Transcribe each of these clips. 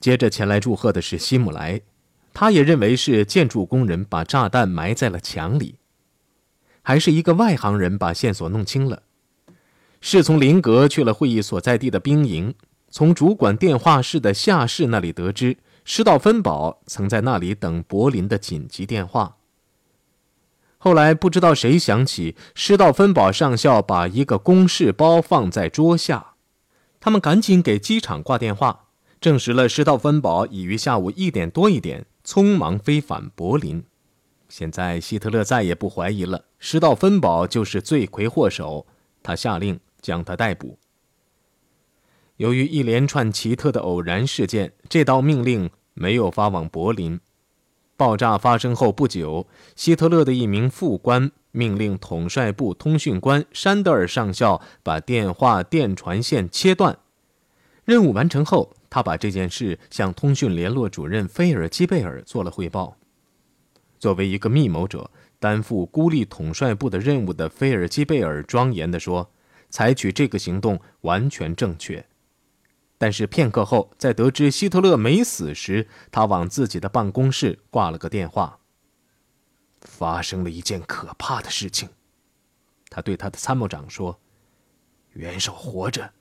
接着前来祝贺的是希姆莱，他也认为是建筑工人把炸弹埋在了墙里。还是一个外行人把线索弄清了，是从林格去了会议所在地的兵营，从主管电话室的下士那里得知，施道芬堡曾在那里等柏林的紧急电话。后来不知道谁想起，施道芬堡上校把一个公事包放在桌下，他们赶紧给机场挂电话，证实了施道芬堡已于下午一点多一点匆忙飞返柏林。现在希特勒再也不怀疑了，施道芬堡就是罪魁祸首，他下令将他逮捕。由于一连串奇特的偶然事件，这道命令没有发往柏林。爆炸发生后不久，希特勒的一名副官命令统帅部通讯官山德尔上校把电话电传线切断。任务完成后，他把这件事向通讯联络主任菲尔基贝尔做了汇报。作为一个密谋者，担负孤立统帅部的任务的菲尔基贝尔庄严地说：“采取这个行动完全正确。”但是片刻后，在得知希特勒没死时，他往自己的办公室挂了个电话。发生了一件可怕的事情，他对他的参谋长说：“元首活着，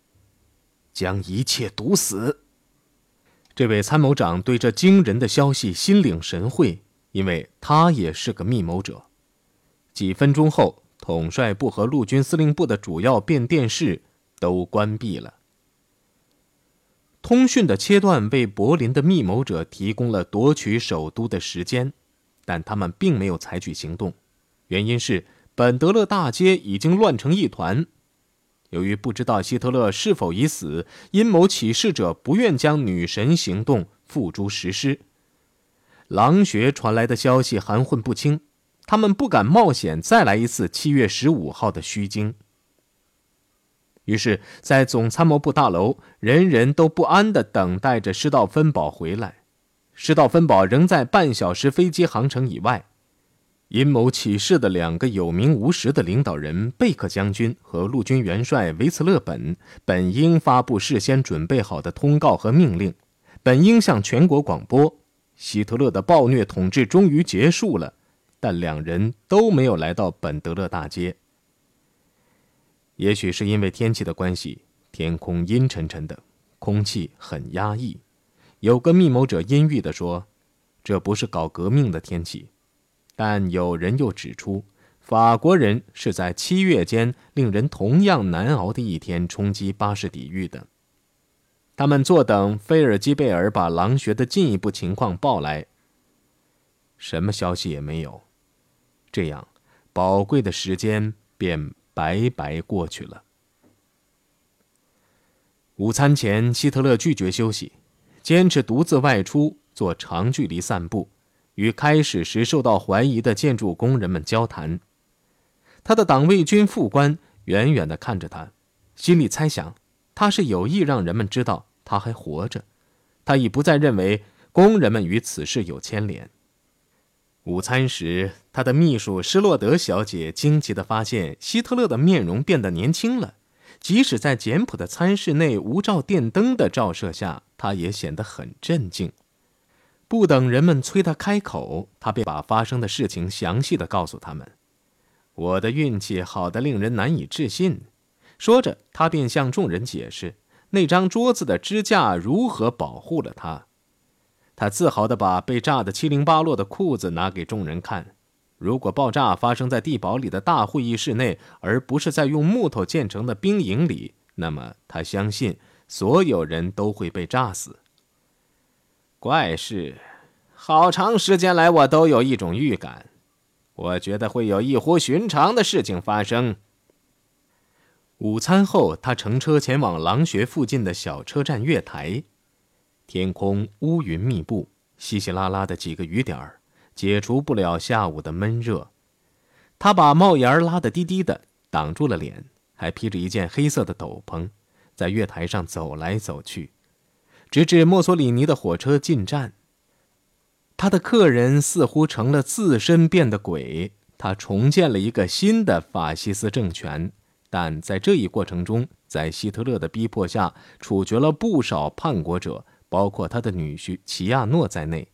将一切毒死。”这位参谋长对这惊人的消息心领神会，因为他也是个密谋者。几分钟后，统帅部和陆军司令部的主要变电室都关闭了。通讯的切断为柏林的密谋者提供了夺取首都的时间，但他们并没有采取行动，原因是本德勒大街已经乱成一团。由于不知道希特勒是否已死，阴谋起事者不愿将女神行动付诸实施。狼穴传来的消息含混不清，他们不敢冒险再来一次七月十五号的虚惊。于是，在总参谋部大楼，人人都不安地等待着施道芬堡回来。施道芬堡仍在半小时飞机航程以外。阴谋起事的两个有名无实的领导人贝克将军和陆军元帅维茨勒本本应发布事先准备好的通告和命令，本应向全国广播：希特勒的暴虐统治终于结束了。但两人都没有来到本德勒大街。也许是因为天气的关系，天空阴沉沉的，空气很压抑。有个密谋者阴郁地说：“这不是搞革命的天气。”但有人又指出，法国人是在七月间令人同样难熬的一天冲击巴士底狱的。他们坐等菲尔基贝尔把狼穴的进一步情况报来。什么消息也没有，这样宝贵的时间便。白白过去了。午餐前，希特勒拒绝休息，坚持独自外出做长距离散步，与开始时受到怀疑的建筑工人们交谈。他的党卫军副官远远地看着他，心里猜想他是有意让人们知道他还活着。他已不再认为工人们与此事有牵连。午餐时，他的秘书施洛德小姐惊奇地发现，希特勒的面容变得年轻了。即使在简朴的餐室内无照电灯的照射下，他也显得很镇静。不等人们催他开口，他便把发生的事情详细的告诉他们。我的运气好得令人难以置信。说着，他便向众人解释那张桌子的支架如何保护了他。他自豪地把被炸得七零八落的裤子拿给众人看。如果爆炸发生在地堡里的大会议室内，而不是在用木头建成的兵营里，那么他相信所有人都会被炸死。怪事，好长时间来我都有一种预感，我觉得会有异乎寻常的事情发生。午餐后，他乘车前往狼穴附近的小车站月台。天空乌云密布，稀稀拉拉的几个雨点儿，解除不了下午的闷热。他把帽檐拉得低低的，挡住了脸，还披着一件黑色的斗篷，在月台上走来走去，直至墨索里尼的火车进站。他的客人似乎成了自身变的鬼，他重建了一个新的法西斯政权，但在这一过程中，在希特勒的逼迫下，处决了不少叛国者。包括他的女婿齐亚诺在内。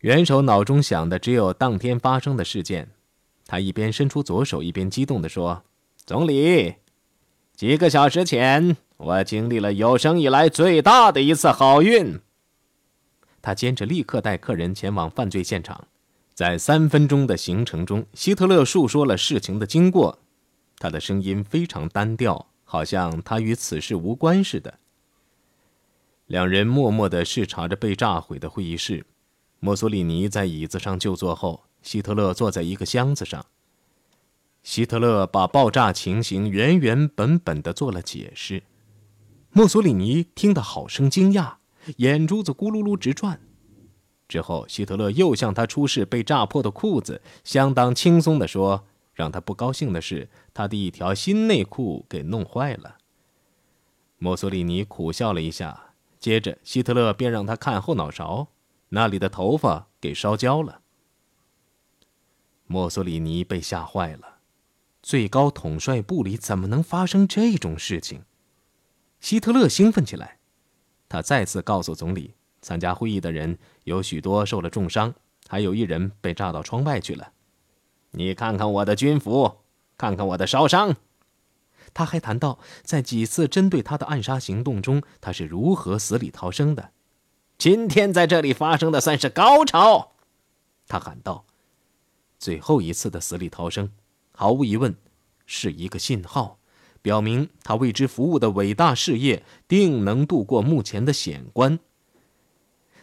元首脑中想的只有当天发生的事件，他一边伸出左手，一边激动地说：“总理，几个小时前，我经历了有生以来最大的一次好运。”他坚持立刻带客人前往犯罪现场，在三分钟的行程中，希特勒述说了事情的经过，他的声音非常单调，好像他与此事无关似的。两人默默地视察着被炸毁的会议室。墨索里尼在椅子上就坐后，希特勒坐在一个箱子上。希特勒把爆炸情形原原本本的做了解释。墨索里尼听得好生惊讶，眼珠子咕噜噜直转。之后，希特勒又向他出示被炸破的裤子，相当轻松地说：“让他不高兴的是，他的一条新内裤给弄坏了。”墨索里尼苦笑了一下。接着，希特勒便让他看后脑勺，那里的头发给烧焦了。墨索里尼被吓坏了，最高统帅部里怎么能发生这种事情？希特勒兴奋起来，他再次告诉总理，参加会议的人有许多受了重伤，还有一人被炸到窗外去了。你看看我的军服，看看我的烧伤。他还谈到，在几次针对他的暗杀行动中，他是如何死里逃生的。今天在这里发生的算是高潮，他喊道。最后一次的死里逃生，毫无疑问，是一个信号，表明他为之服务的伟大事业定能度过目前的险关。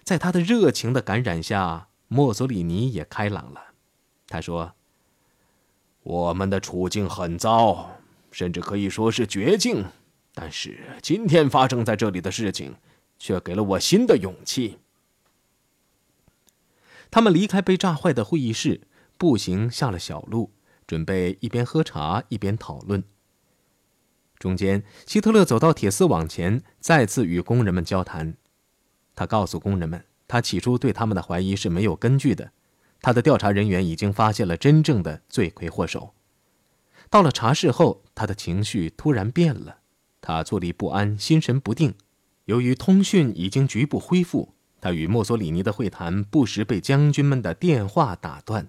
在他的热情的感染下，墨索里尼也开朗了。他说：“我们的处境很糟。”甚至可以说是绝境，但是今天发生在这里的事情，却给了我新的勇气。他们离开被炸坏的会议室，步行下了小路，准备一边喝茶一边讨论。中间，希特勒走到铁丝网前，再次与工人们交谈。他告诉工人们，他起初对他们的怀疑是没有根据的，他的调查人员已经发现了真正的罪魁祸首。到了茶室后，他的情绪突然变了，他坐立不安，心神不定。由于通讯已经局部恢复，他与墨索里尼的会谈不时被将军们的电话打断。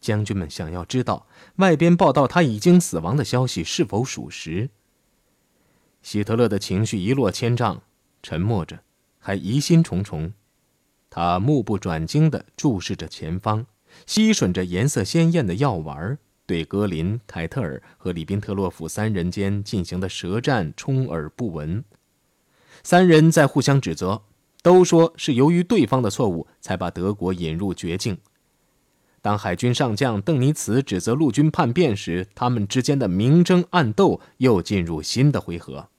将军们想要知道外边报道他已经死亡的消息是否属实。希特勒的情绪一落千丈，沉默着，还疑心重重。他目不转睛地注视着前方，吸吮着颜色鲜艳的药丸。对格林、凯特尔和里宾特洛甫三人间进行的舌战充耳不闻，三人在互相指责，都说是由于对方的错误才把德国引入绝境。当海军上将邓尼茨指责陆军叛变时，他们之间的明争暗斗又进入新的回合。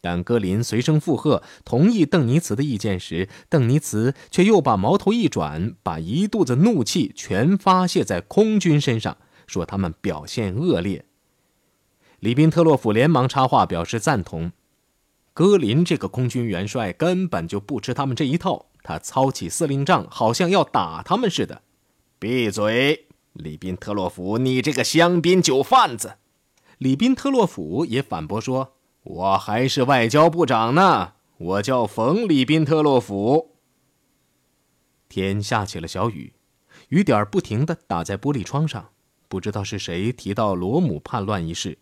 但戈林随声附和，同意邓尼茨的意见时，邓尼茨却又把矛头一转，把一肚子怒气全发泄在空军身上。说他们表现恶劣。里宾特洛甫连忙插话表示赞同。戈林这个空军元帅根本就不吃他们这一套，他操起司令杖，好像要打他们似的。闭嘴，里宾特洛甫，你这个香槟酒贩子！里宾特洛甫也反驳说：“我还是外交部长呢，我叫冯里宾特洛甫。”天下起了小雨，雨点不停地打在玻璃窗上。不知道是谁提到罗姆叛乱一事，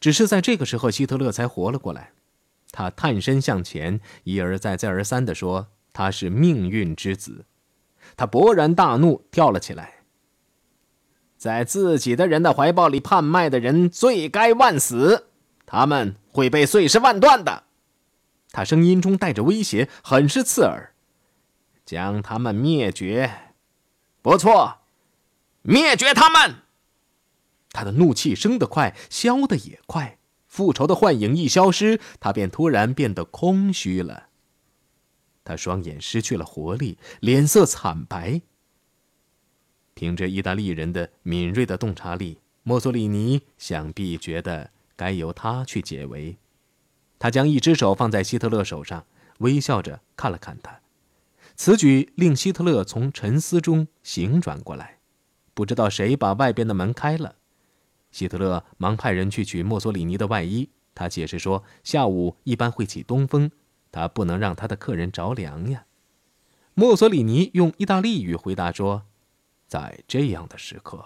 只是在这个时候，希特勒才活了过来。他探身向前，一而再、再而三地说：“他是命运之子。”他勃然大怒，跳了起来。在自己的人的怀抱里叛卖的人，罪该万死，他们会被碎尸万段的。他声音中带着威胁，很是刺耳：“将他们灭绝，不错，灭绝他们。”他的怒气升得快，消得也快。复仇的幻影一消失，他便突然变得空虚了。他双眼失去了活力，脸色惨白。凭着意大利人的敏锐的洞察力，墨索里尼想必觉得该由他去解围。他将一只手放在希特勒手上，微笑着看了看他。此举令希特勒从沉思中醒转过来。不知道谁把外边的门开了。希特勒忙派人去取墨索里尼的外衣。他解释说，下午一般会起东风，他不能让他的客人着凉呀。墨索里尼用意大利语回答说：“在这样的时刻，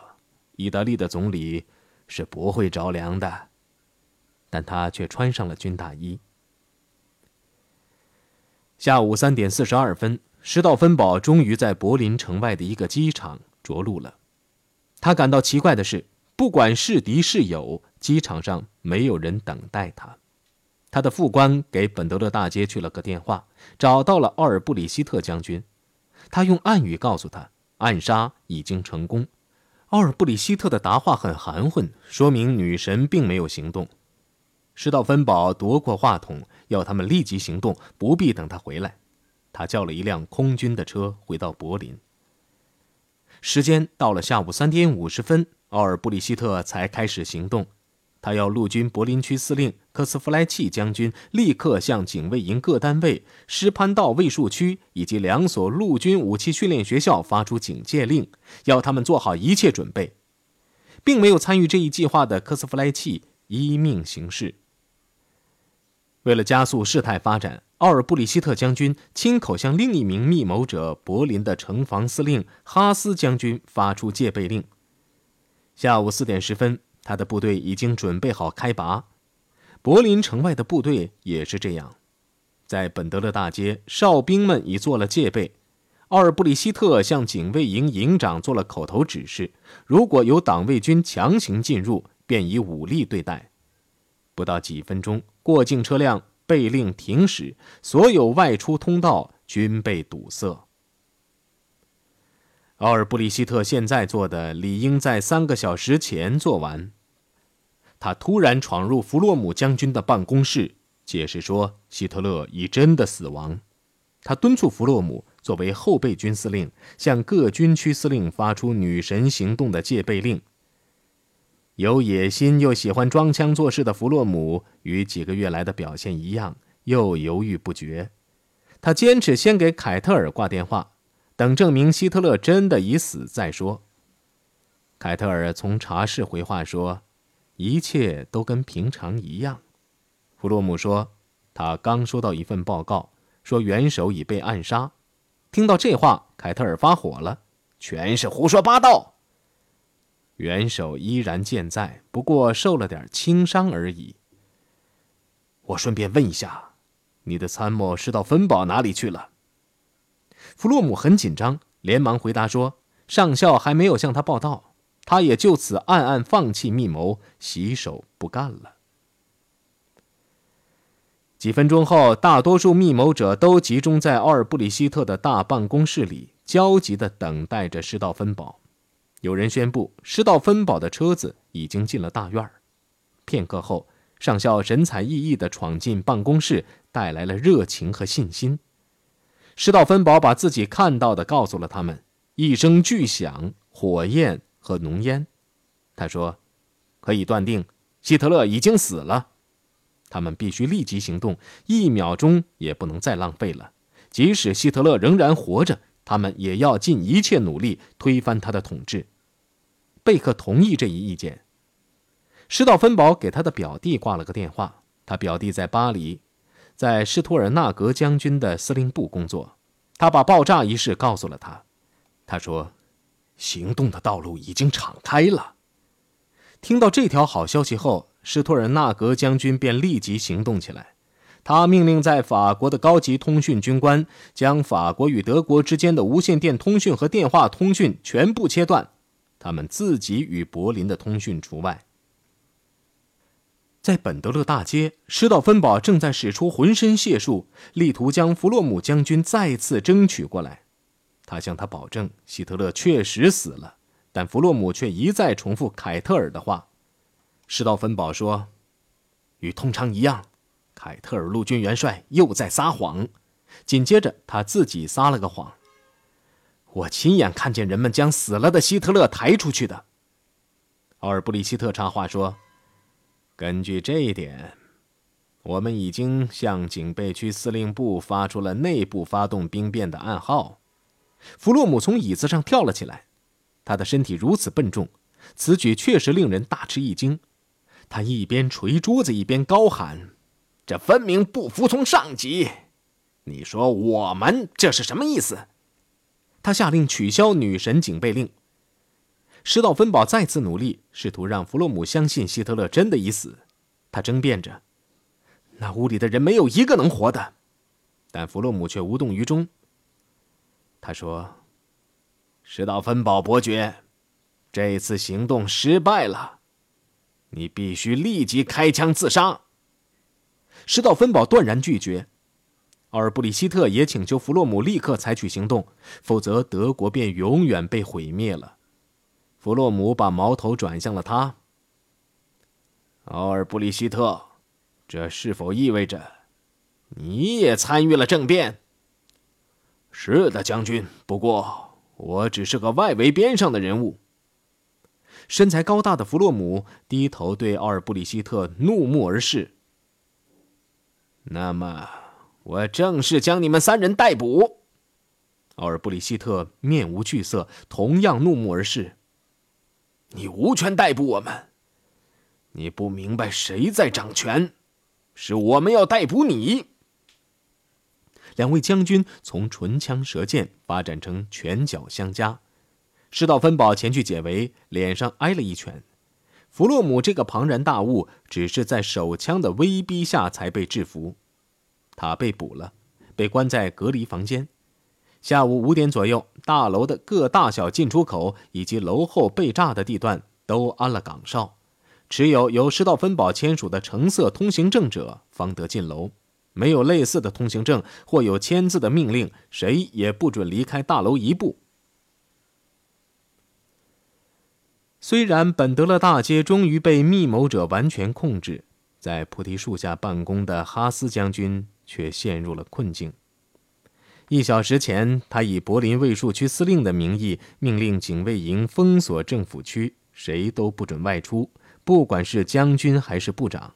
意大利的总理是不会着凉的。”但他却穿上了军大衣。下午三点四十二分，施道芬堡终于在柏林城外的一个机场着陆了。他感到奇怪的是，不管是敌是友，机场上没有人等待他。他的副官给本德勒大街去了个电话，找到了奥尔布里希特将军。他用暗语告诉他，暗杀已经成功。奥尔布里希特的答话很含混，说明女神并没有行动。施道芬堡夺过话筒，要他们立即行动，不必等他回来。他叫了一辆空军的车回到柏林。时间到了下午三点五十分，奥尔布里希特才开始行动。他要陆军柏林区司令科斯弗莱契将军立刻向警卫营各单位、施潘道卫戍区以及两所陆军武器训练学校发出警戒令，要他们做好一切准备。并没有参与这一计划的科斯弗莱契依命行事。为了加速事态发展，奥尔布里希特将军亲口向另一名密谋者柏林的城防司令哈斯将军发出戒备令。下午四点十分。他的部队已经准备好开拔，柏林城外的部队也是这样。在本德勒大街，哨兵们已做了戒备。奥尔布里希特向警卫营营长做了口头指示：如果有党卫军强行进入，便以武力对待。不到几分钟，过境车辆被令停驶，所有外出通道均被堵塞。奥尔布里希特现在做的，理应在三个小时前做完。他突然闯入弗洛姆将军的办公室，解释说希特勒已真的死亡。他敦促弗洛姆作为后备军司令，向各军区司令发出“女神行动”的戒备令。有野心又喜欢装腔作势的弗洛姆，与几个月来的表现一样，又犹豫不决。他坚持先给凯特尔挂电话。等证明希特勒真的已死再说。凯特尔从茶室回话说：“一切都跟平常一样。”弗洛姆说：“他刚收到一份报告，说元首已被暗杀。”听到这话，凯特尔发火了：“全是胡说八道！元首依然健在，不过受了点轻伤而已。”我顺便问一下，你的参谋是到芬堡哪里去了？弗洛姆很紧张，连忙回答说：“上校还没有向他报道，他也就此暗暗放弃密谋，洗手不干了。”几分钟后，大多数密谋者都集中在奥尔布里希特的大办公室里，焦急地等待着施道芬堡。有人宣布，施道芬堡的车子已经进了大院儿。片刻后，上校神采奕奕地闯进办公室，带来了热情和信心。施道芬堡把自己看到的告诉了他们。一声巨响，火焰和浓烟。他说：“可以断定，希特勒已经死了。他们必须立即行动，一秒钟也不能再浪费了。即使希特勒仍然活着，他们也要尽一切努力推翻他的统治。”贝克同意这一意见。施道芬堡给他的表弟挂了个电话，他表弟在巴黎。在施托尔纳格将军的司令部工作，他把爆炸一事告诉了他。他说：“行动的道路已经敞开了。”听到这条好消息后，施托尔纳格将军便立即行动起来。他命令在法国的高级通讯军官将法国与德国之间的无线电通讯和电话通讯全部切断，他们自己与柏林的通讯除外。在本德勒大街，施道芬堡正在使出浑身解数，力图将弗洛姆将军再次争取过来。他向他保证，希特勒确实死了，但弗洛姆却一再重复凯特尔的话。施道芬堡说：“与通常一样，凯特尔陆军元帅又在撒谎。”紧接着，他自己撒了个谎：“我亲眼看见人们将死了的希特勒抬出去的。”奥尔布里希特插话说。根据这一点，我们已经向警备区司令部发出了内部发动兵变的暗号。弗洛姆从椅子上跳了起来，他的身体如此笨重，此举确实令人大吃一惊。他一边捶桌子，一边高喊：“这分明不服从上级！你说我们这是什么意思？他下令取消女神警备令。施道芬堡再次努力，试图让弗洛姆相信希特勒真的已死。他争辩着：“那屋里的人没有一个能活的。”但弗洛姆却无动于衷。他说：“施道芬堡伯爵，这次行动失败了，你必须立即开枪自杀。”施道芬堡断然拒绝。奥尔布里希特也请求弗洛姆立刻采取行动，否则德国便永远被毁灭了。弗洛姆把矛头转向了他。奥尔布里希特，这是否意味着你也参与了政变？是的，将军。不过我只是个外围边上的人物。身材高大的弗洛姆低头对奥尔布里希特怒目而视。那么。我正式将你们三人逮捕。奥尔布里希特面无惧色，同样怒目而视。你无权逮捕我们。你不明白谁在掌权，是我们要逮捕你。两位将军从唇枪舌剑发展成拳脚相加。施道芬堡前去解围，脸上挨了一拳。弗洛姆这个庞然大物，只是在手枪的威逼下才被制服。他被捕了，被关在隔离房间。下午五点左右，大楼的各大小进出口以及楼后被炸的地段都安了岗哨，持有由施道芬堡签署的橙色通行证者方得进楼。没有类似的通行证或有签字的命令，谁也不准离开大楼一步。虽然本德勒大街终于被密谋者完全控制，在菩提树下办公的哈斯将军。却陷入了困境。一小时前，他以柏林卫戍区司令的名义，命令警卫营封锁政府区，谁都不准外出，不管是将军还是部长。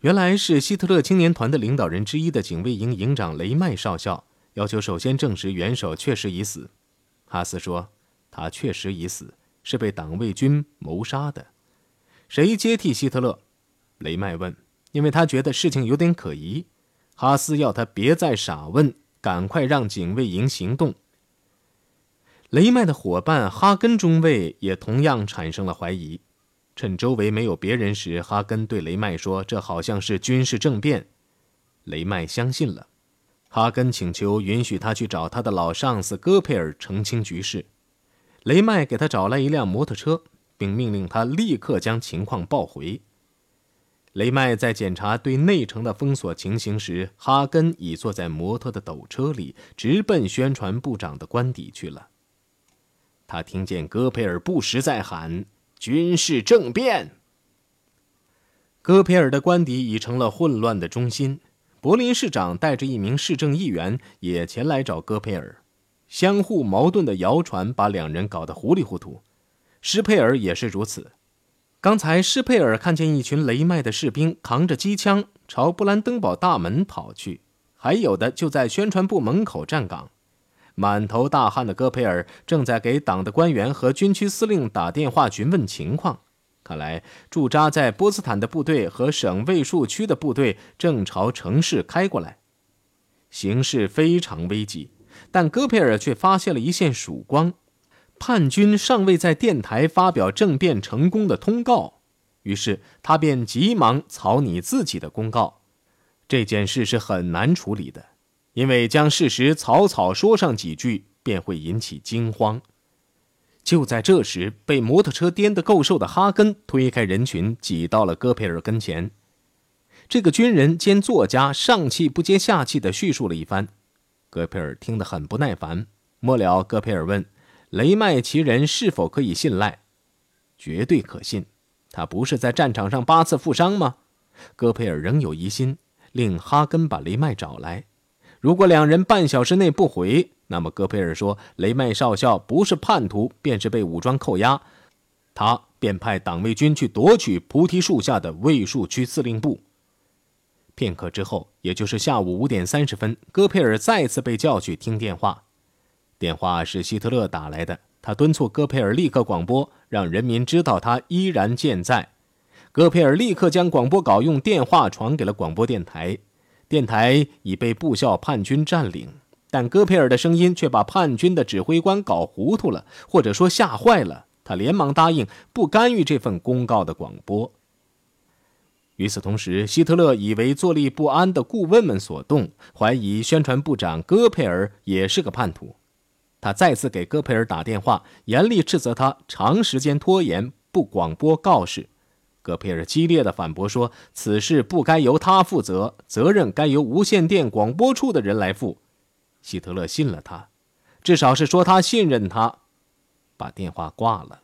原来是希特勒青年团的领导人之一的警卫营营长雷麦少校要求首先证实元首确实已死。哈斯说，他确实已死，是被党卫军谋杀的。谁接替希特勒？雷麦问，因为他觉得事情有点可疑。哈斯要他别再傻问，赶快让警卫营行动。雷麦的伙伴哈根中尉也同样产生了怀疑。趁周围没有别人时，哈根对雷麦说：“这好像是军事政变。”雷麦相信了。哈根请求允许他去找他的老上司戈佩尔澄清局势。雷麦给他找来一辆摩托车，并命令他立刻将情况报回。雷麦在检查对内城的封锁情形时，哈根已坐在摩托的斗车里，直奔宣传部长的官邸去了。他听见戈培尔不时在喊“军事政变”。戈培尔的官邸已成了混乱的中心。柏林市长带着一名市政议员也前来找戈培尔，相互矛盾的谣传把两人搞得糊里糊涂。施佩尔也是如此。刚才施佩尔看见一群雷麦的士兵扛着机枪朝布兰登堡大门跑去，还有的就在宣传部门口站岗。满头大汗的戈培尔正在给党的官员和军区司令打电话询问情况。看来驻扎在波茨坦的部队和省卫戍区的部队正朝城市开过来，形势非常危急。但戈培尔却发现了一线曙光。叛军尚未在电台发表政变成功的通告，于是他便急忙草拟自己的公告。这件事是很难处理的，因为将事实草草说上几句便会引起惊慌。就在这时，被摩托车颠得够瘦的哈根推开人群，挤到了戈培尔跟前。这个军人兼作家上气不接下气地叙述了一番，戈培尔听得很不耐烦。末了，戈培尔问。雷麦其人是否可以信赖？绝对可信。他不是在战场上八次负伤吗？戈培尔仍有疑心，令哈根把雷麦找来。如果两人半小时内不回，那么戈培尔说雷麦少校不是叛徒，便是被武装扣押。他便派党卫军去夺取菩提树下的卫戍区司令部。片刻之后，也就是下午五点三十分，戈培尔再次被叫去听电话。电话是希特勒打来的，他敦促戈培尔立刻广播，让人民知道他依然健在。戈培尔立刻将广播稿用电话传给了广播电台。电台已被部校叛军占领，但戈培尔的声音却把叛军的指挥官搞糊涂了，或者说吓坏了。他连忙答应不干预这份公告的广播。与此同时，希特勒以为坐立不安的顾问们所动，怀疑宣传部长戈培尔也是个叛徒。他再次给戈培尔打电话，严厉斥责他长时间拖延不广播告示。戈培尔激烈的反驳说：“此事不该由他负责，责任该由无线电广播处的人来负。”希特勒信了他，至少是说他信任他，把电话挂了。